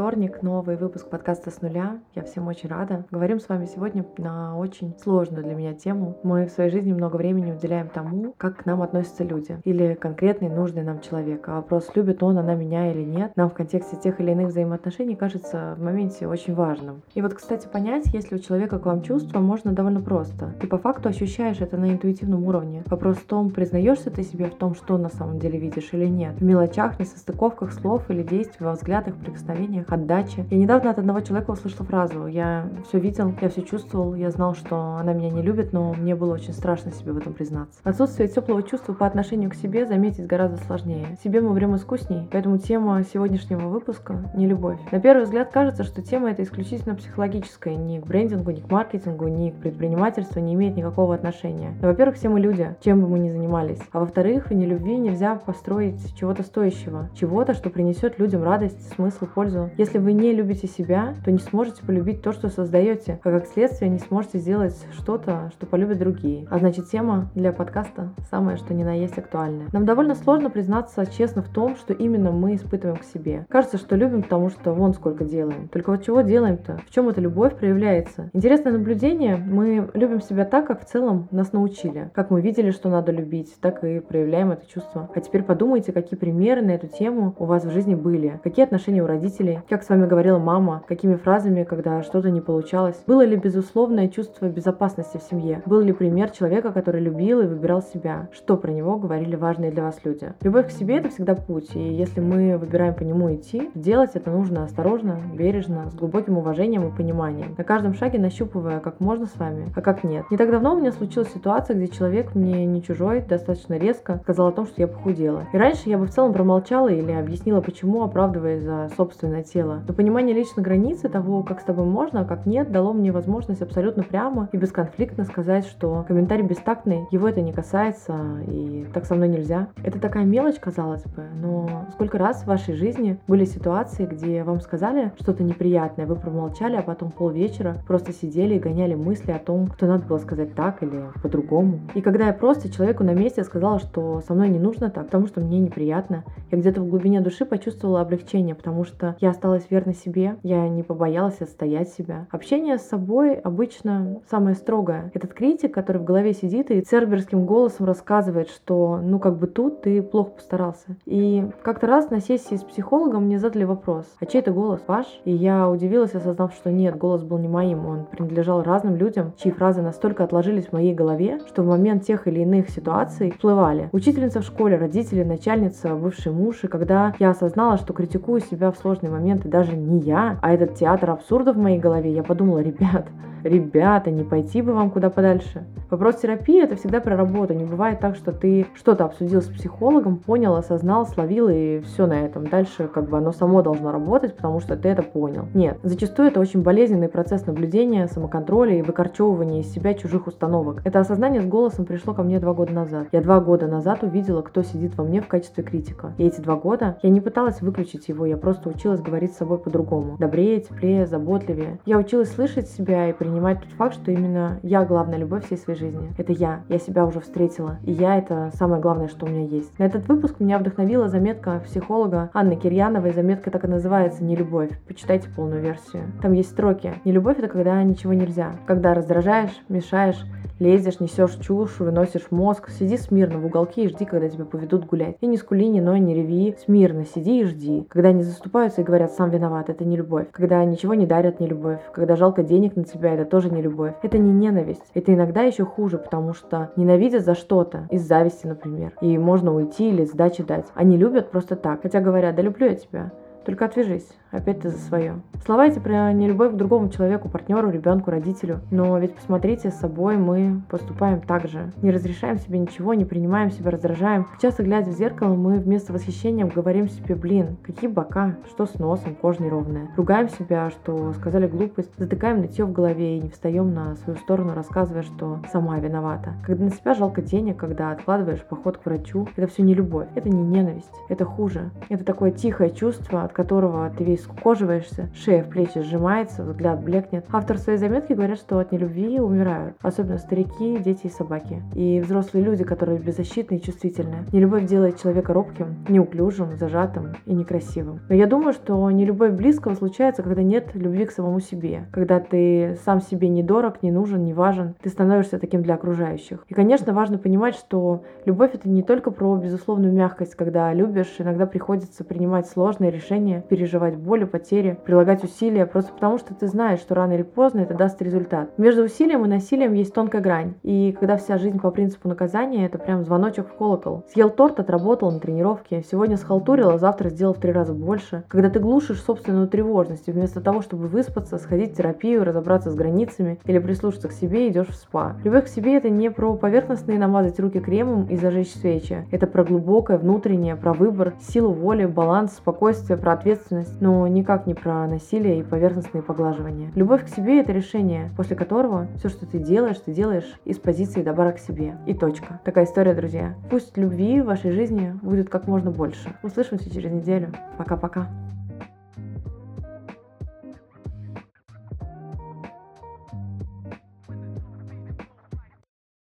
Вторник, новый выпуск подкаста с нуля. Я всем очень рада. Говорим с вами сегодня на очень сложную для меня тему. Мы в своей жизни много времени уделяем тому, как к нам относятся люди или конкретный нужный нам человек. А вопрос, любит он она меня или нет, нам в контексте тех или иных взаимоотношений кажется в моменте очень важным. И вот, кстати, понять, если у человека к вам чувства, можно довольно просто. Ты по факту ощущаешь это на интуитивном уровне. Вопрос в том, признаешься ты себе в том, что на самом деле видишь или нет. В мелочах, несостыковках слов или действий, во взглядах, прикосновениях отдаче. Я недавно от одного человека услышала фразу «Я все видел, я все чувствовал, я знал, что она меня не любит, но мне было очень страшно себе в этом признаться». Отсутствие теплого чувства по отношению к себе заметить гораздо сложнее. Себе мы врем искусней, поэтому тема сегодняшнего выпуска — не любовь. На первый взгляд кажется, что тема эта исключительно психологическая, ни к брендингу, ни к маркетингу, ни к предпринимательству не имеет никакого отношения. Но, во-первых, все мы люди, чем бы мы ни занимались. А во-вторых, в нелюбви нельзя построить чего-то стоящего, чего-то, что принесет людям радость, смысл, пользу. Если вы не любите себя, то не сможете полюбить то, что создаете, а как следствие не сможете сделать что-то, что полюбят другие. А значит, тема для подкаста самая, что ни на есть актуальная. Нам довольно сложно признаться честно в том, что именно мы испытываем к себе. Кажется, что любим, потому что вон сколько делаем. Только вот чего делаем-то? В чем эта любовь проявляется? Интересное наблюдение. Мы любим себя так, как в целом нас научили. Как мы видели, что надо любить, так и проявляем это чувство. А теперь подумайте, какие примеры на эту тему у вас в жизни были. Какие отношения у родителей, как с вами говорила мама, какими фразами, когда что-то не получалось. Было ли безусловное чувство безопасности в семье? Был ли пример человека, который любил и выбирал себя? Что про него говорили важные для вас люди? Любовь к себе — это всегда путь, и если мы выбираем по нему идти, делать это нужно осторожно, бережно, с глубоким уважением и пониманием. На каждом шаге нащупывая, как можно с вами, а как нет. Не так давно у меня случилась ситуация, где человек мне не чужой, достаточно резко сказал о том, что я похудела. И раньше я бы в целом промолчала или объяснила, почему, оправдываясь за собственное тело. Но понимание личной границы того, как с тобой можно, а как нет, дало мне возможность абсолютно прямо и бесконфликтно сказать, что комментарий бестактный, его это не касается, и так со мной нельзя. Это такая мелочь, казалось бы, но сколько раз в вашей жизни были ситуации, где вам сказали что-то неприятное, вы промолчали, а потом полвечера просто сидели и гоняли мысли о том, что надо было сказать так или по-другому. И когда я просто человеку на месте сказала, что со мной не нужно так, потому что мне неприятно, я где-то в глубине души почувствовала облегчение, потому что я осталась верна себе, я не побоялась отстоять себя. Общение с собой обычно самое строгое. Этот критик, который в голове сидит и церберским голосом рассказывает, что ну как бы тут ты плохо постарался. И как-то раз на сессии с психологом мне задали вопрос, а чей это голос, ваш? И я удивилась, осознав, что нет, голос был не моим, он принадлежал разным людям, чьи фразы настолько отложились в моей голове, что в момент тех или иных ситуаций всплывали. Учительница в школе, родители, начальница, бывший муж, и когда я осознала, что критикую себя в сложные моменты даже не я, а этот театр абсурда в моей голове, я подумала, ребят, ребята, не пойти бы вам куда подальше. Вопрос терапии это всегда про работу. Не бывает так, что ты что-то обсудил с психологом, понял, осознал, словил и все на этом. Дальше как бы оно само должно работать, потому что ты это понял. Нет, зачастую это очень болезненный процесс наблюдения, самоконтроля и выкорчевывания из себя чужих установок. Это осознание с голосом пришло ко мне два года назад. Я два года назад увидела, кто сидит во мне в качестве критика. И эти два года я не пыталась выключить его, я просто училась говорить с собой по-другому. Добрее, теплее, заботливее. Я училась слышать себя и принимать тот факт, что именно я главная любовь всей своей жизни. Это я. Я себя уже встретила. И я это самое главное, что у меня есть. На этот выпуск меня вдохновила заметка психолога Анны Кирьяновой. Заметка так и называется «Не любовь». Почитайте полную версию. Там есть строки. Не любовь это когда ничего нельзя. Когда раздражаешь, мешаешь, лезешь, несешь чушь, выносишь мозг. Сиди смирно в уголке и жди, когда тебя поведут гулять. И не скули, не ной, не реви. Смирно сиди и жди. Когда они заступаются и говорят, сам виноват, это не любовь. Когда ничего не дарят, не любовь. Когда жалко денег на тебя, это тоже не любовь. Это не ненависть. Это иногда еще хуже, потому что ненавидят за что-то. Из зависти, например. И можно уйти или сдачи дать. Они любят просто так. Хотя говорят, да люблю я тебя Только отвяжись. Опять ты за свое. Слова эти про нелюбовь к другому человеку, партнеру, ребенку, родителю. Но ведь посмотрите, с собой мы поступаем так же. Не разрешаем себе ничего, не принимаем себя, раздражаем. Часто глядя в зеркало, мы вместо восхищения говорим себе, блин, какие бока, что с носом, кожа неровная. Ругаем себя, что сказали глупость, затыкаем нытье в голове и не встаем на свою сторону, рассказывая, что сама виновата. Когда на себя жалко денег, когда откладываешь поход к врачу, это все не любовь, это не ненависть, это хуже. Это такое тихое чувство, от которого ты весь скукоживаешься, шея в плечи сжимается, взгляд блекнет. Автор своей заметки говорят, что от нелюбви умирают, особенно старики, дети и собаки. И взрослые люди, которые беззащитны и чувствительны. Нелюбовь делает человека робким, неуклюжим, зажатым и некрасивым. Но я думаю, что нелюбовь близкого случается, когда нет любви к самому себе, когда ты сам себе не дорог, не нужен, не важен, ты становишься таким для окружающих. И, конечно, важно понимать, что любовь это не только про безусловную мягкость, когда любишь, иногда приходится принимать сложные решения, переживать боль и потери, прилагать усилия, просто потому что ты знаешь, что рано или поздно это даст результат. Между усилием и насилием есть тонкая грань. И когда вся жизнь по принципу наказания, это прям звоночек в колокол. Съел торт, отработал на тренировке, сегодня схалтурил, а завтра сделал в три раза больше. Когда ты глушишь собственную тревожность, вместо того, чтобы выспаться, сходить в терапию, разобраться с границами или прислушаться к себе, идешь в спа. Любовь к себе это не про поверхностные намазать руки кремом и зажечь свечи. Это про глубокое, внутреннее, про выбор, силу воли, баланс, спокойствие, про ответственность, но никак не про насилие и поверхностные поглаживания. Любовь к себе это решение, после которого все, что ты делаешь, ты делаешь из позиции добра к себе. И точка. Такая история, друзья. Пусть любви в вашей жизни будет как можно больше. Услышимся через неделю. Пока-пока.